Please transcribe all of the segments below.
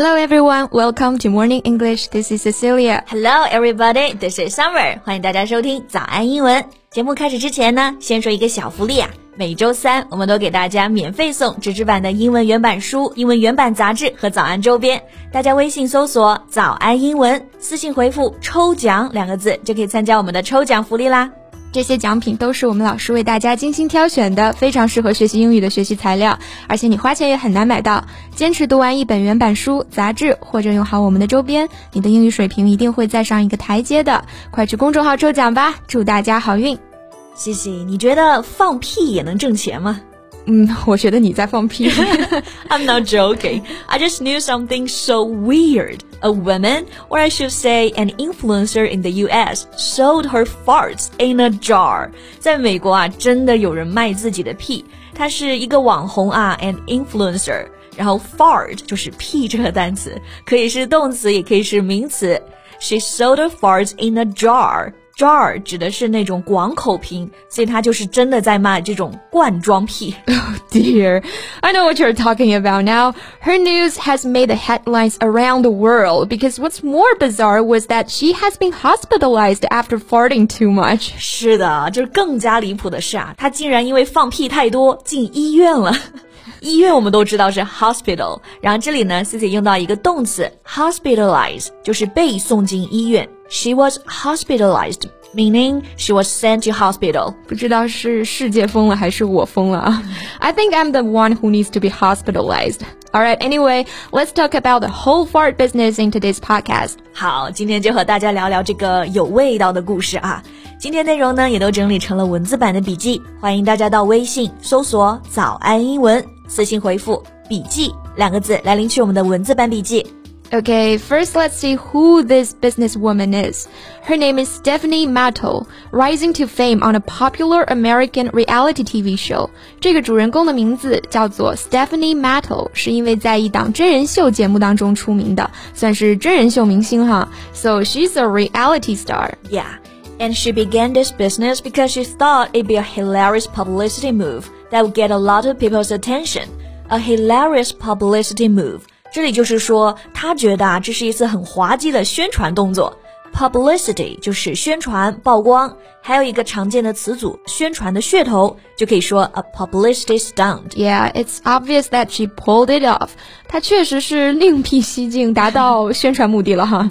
Hello everyone, welcome to Morning English. This is Cecilia. Hello everybody, this is Summer. 欢迎大家收听早安英文。节目开始之前呢，先说一个小福利啊。每周三，我们都给大家免费送纸质版的英文原版书、英文原版杂志和早安周边。大家微信搜索“早安英文”，私信回复“抽奖”两个字，就可以参加我们的抽奖福利啦。这些奖品都是我们老师为大家精心挑选的，非常适合学习英语的学习材料，而且你花钱也很难买到。坚持读完一本原版书、杂志，或者用好我们的周边，你的英语水平一定会再上一个台阶的。快去公众号抽奖吧，祝大家好运！西西，你觉得放屁也能挣钱吗？嗯，我觉得你在放屁。I'm not joking. I just knew something so weird. A woman, or I should say an influencer in the US, sold her farts in a jar. 在美国啊，真的有人卖自己的屁。他是一个网红啊，an influencer。然后 fart 就是屁这个单词，可以是动词，也可以是名词。She sold her farts in a jar. jar 指的是那种广口瓶，所以它就是真的在卖这种罐装屁。Oh dear, I know what you're talking about now. Her news has made the headlines around the world because what's more bizarre was that she has been hospitalized after farting too much. 是的，就是更加离谱的是啊，她竟然因为放屁太多进医院了。 医院我们都知道是 hospital，然后这里呢，Cici 用到一个动词 hospitalize，就是被送进医院。She was hospitalized meaning she was sent to hospital. 不知道是世界疯了还是我疯了啊 I think I'm the one who needs to be hospitalized. Alright, anyway, let's talk about the whole fart business in today's podcast. 好，今天就和大家聊聊这个有味道的故事啊。今天内容呢也都整理成了文字版的笔记，欢迎大家到微信搜索“早安英文”，私信回复“笔记”两个字来领取我们的文字版笔记。Okay, first let's see who this businesswoman is. Her name is Stephanie Matto, rising to fame on a popular American reality TV show. 这个主人公的名字叫做 Stephanie Matto，是因为在一档真人秀节目当中出名的，算是真人秀明星哈。So she's a reality star. Yeah, and she began this business because she thought it'd be a hilarious publicity move that would get a lot of people's attention. A hilarious publicity move. 这里就是说，他觉得啊，这是一次很滑稽的宣传动作。Publicity 就是宣传、曝光，还有一个常见的词组，宣传的噱头，就可以说 a publicity stunt. Yeah, it's obvious that she pulled it off. 她确实是另辟蹊径，达到宣传目的了哈。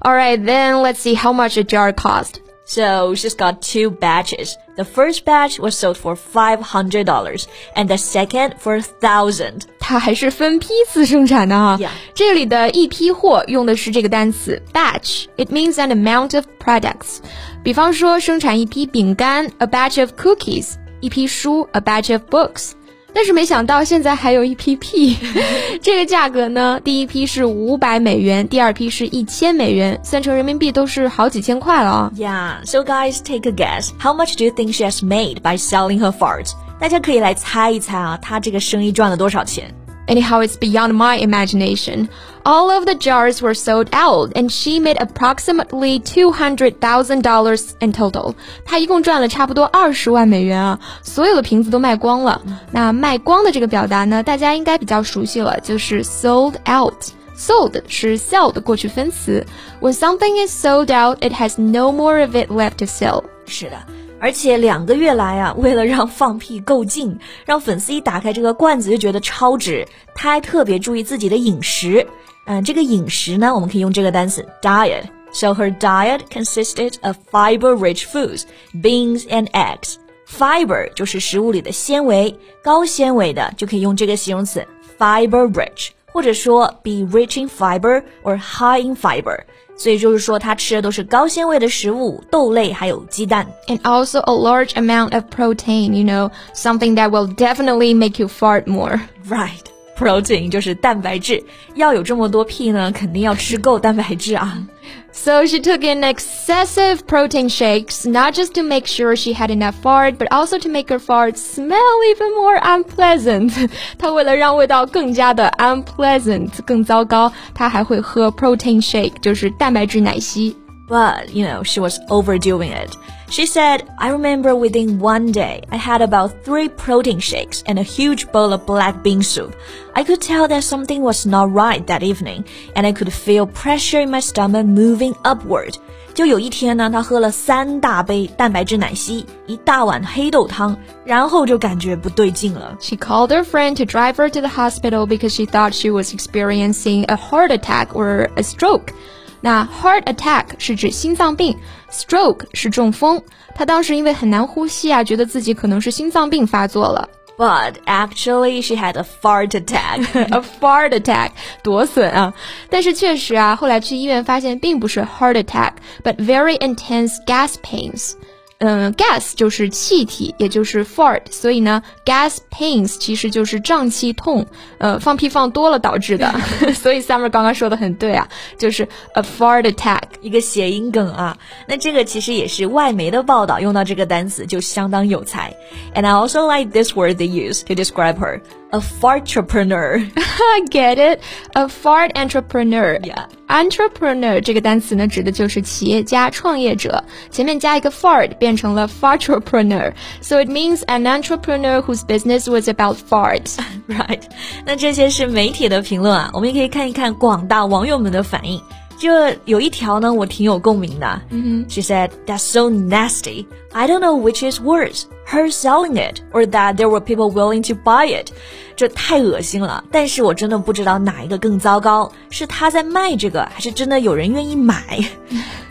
All right, then let's see how much a jar cost. So she's got two batches. The first batch was sold for $500 and the second for 1000它还是分批次生产的哈。Yeah. 这里的一批货用的是这个单词 batch. It means an amount of products. 比方说生产一批饼干 a batch of cookies. 一批书 a batch of books. 但是没想到现在还有一批屁，这个价格呢，第一批是五百美元，第二批是一千美元，算成人民币都是好几千块了啊。Yeah, so guys, take a guess. How much do you think she has made by selling her farts? 大家可以来猜一猜啊，她这个生意赚了多少钱 ？Anyhow, it's beyond my imagination. All of the jars were sold out, and she made approximately two hundred thousand dollars in total. 她一共赚了差不多二十万美元啊！所有的瓶子都卖光了。那卖光的这个表达呢，大家应该比较熟悉了，就是 sold out。Sold 是 sell 的过去分词。When something is sold out, it has no more of it left to sell. 是的。 而且两个月来啊，为了让放屁够劲，让粉丝一打开这个罐子就觉得超值，他还特别注意自己的饮食。嗯，这个饮食呢，我们可以用这个单词 diet。So her diet consisted of fiber-rich foods, beans and eggs. Fiber 就是食物里的纤维，高纤维的就可以用这个形容词 fiber-rich，或者说 be rich in fiber or high in fiber。所以就是说，他吃的都是高纤维的食物，豆类还有鸡蛋，and also a large amount of protein. You know, something that will definitely make you fart more. Right. Protein 就是蛋白质，要有这么多屁呢，肯定要吃够蛋白质啊。So she took in excessive protein shakes, not just to make sure she had enough fart, but also to make her fart smell even more unpleasant. 她为了让味道更加的 unpleasant 更糟糕，她还会喝 protein shake，就是蛋白质奶昔。 but, you know, she was overdoing it. She said, I remember within one day, I had about three protein shakes and a huge bowl of black bean soup. I could tell that something was not right that evening, and I could feel pressure in my stomach moving upward. 就有一天呢，她喝了三大杯蛋白质奶昔，一大碗黑豆汤，然后就感觉不对劲了。She called her friend to drive her to the hospital because she thought she was experiencing a heart attack or a stroke. 那 heart attack 是指心脏病，stroke 是中风。她当时因为很难呼吸啊，觉得自己可能是心脏病发作了。But actually, she had a fart attack. a fart attack，多损啊！但是确实啊，后来去医院发现并不是 heart attack，but very intense gas pains。 嗯，gas 就是气体，也就是 fart，所以呢，gas pains 其实就是胀气痛，呃，放屁放多了导致的。所以 Summer 刚刚说的很对啊，就是 a fart attack，一个谐音梗啊。那这个其实也是外媒的报道用到这个单词就相当有才。And I also like this word they use to describe her. A fartrepreneur. Get it? A fart entrepreneur. Yeah. Entrepreneur 这个单词呢，指的就是企业家、创业者。前面加一个 fart，变成了 fartrepreneur. So it means an entrepreneur whose business was about farts. Right. 那这些是媒体的评论啊，我们也可以看一看广大网友们的反应。这有一条呢，我挺有共鸣的。嗯哼，She said that's so nasty. I don't know which is worse, her selling it or that there were people willing to buy it. it，这太恶心了。但是我真的不知道哪一个更糟糕，是她在卖这个，还是真的有人愿意买？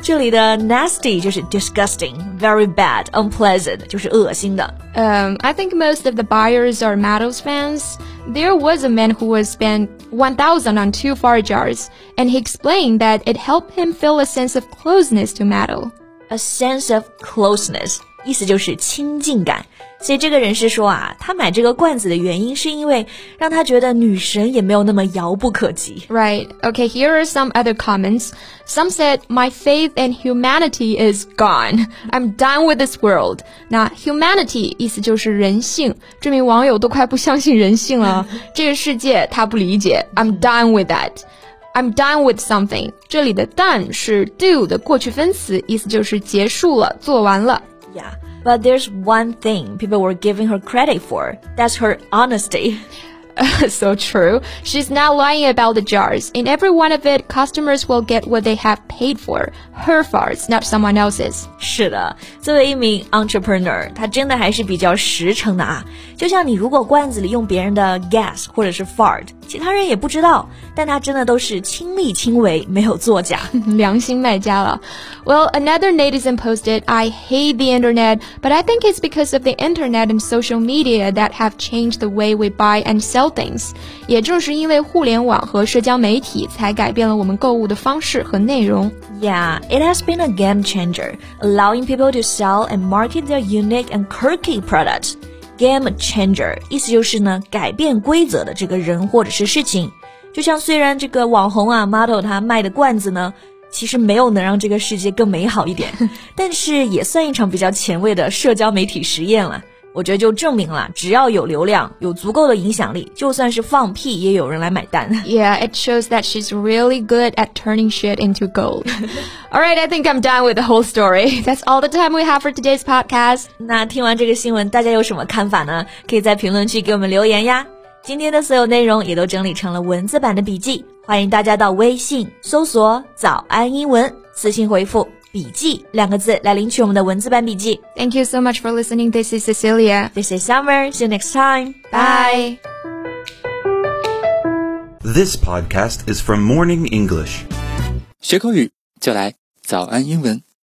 这里的 nasty 就是 disgusting, very bad, unpleasant 就是恶心的。Um, I think most of the buyers are Matto's fans. There was a man who was spent 1000 on two far jars, and he explained that it helped him feel a sense of closeness to Matto. A sense of closeness. 意思就是亲近感。所以这个人是说啊，他买这个罐子的原因是因为让他觉得女神也没有那么遥不可及。Right. Okay, here are some other comments. Some said, My faith in humanity is gone. I'm done with this world. 那 humanity 意思就是人性，这名网友都快不相信人性了。这个世界他不理解。I'm done with that. I'm done with something. 这里的 done 是 do 的过去分词，意思就是结束了，做完了。Yeah. But there's one thing people were giving her credit for. That's her honesty. so true. She's not lying about the jars. In every one of it, customers will get what they have paid for. Her farts, not someone else's. 是的，作为一名 entrepreneur，她真的还是比较实诚的啊。就像你如果罐子里用别人的 gas 或者是 fart，其他人也不知道，但她真的都是亲力亲为，没有作假，良心卖家了。Well, another netizen posted, "I hate the internet, but I think it's because of the internet and social media that have changed the way we buy and sell." sell things。也正是因为互联网和社交媒体，才改变了我们购物的方式和内容。Yeah, it has been a game changer, allowing people to sell and market their unique and quirky products. Game changer 意思就是呢，改变规则的这个人或者是事情。就像虽然这个网红啊，model 他卖的罐子呢，其实没有能让这个世界更美好一点，但是也算一场比较前卫的社交媒体实验了。我觉得就证明了，只要有流量，有足够的影响力，就算是放屁也有人来买单。Yeah, it shows that she's really good at turning shit into gold. all right, I think I'm done with the whole story. That's all the time we have for today's podcast. 那听完这个新闻，大家有什么看法呢？可以在评论区给我们留言呀。今天的所有内容也都整理成了文字版的笔记，欢迎大家到微信搜索“早安英文”，私信回复。笔记两个字来领取我们的文字版笔记。Thank you so much for listening. This is Cecilia. This is Summer. See you next time. Bye. This podcast is from Morning English. 学口语就来早安英文。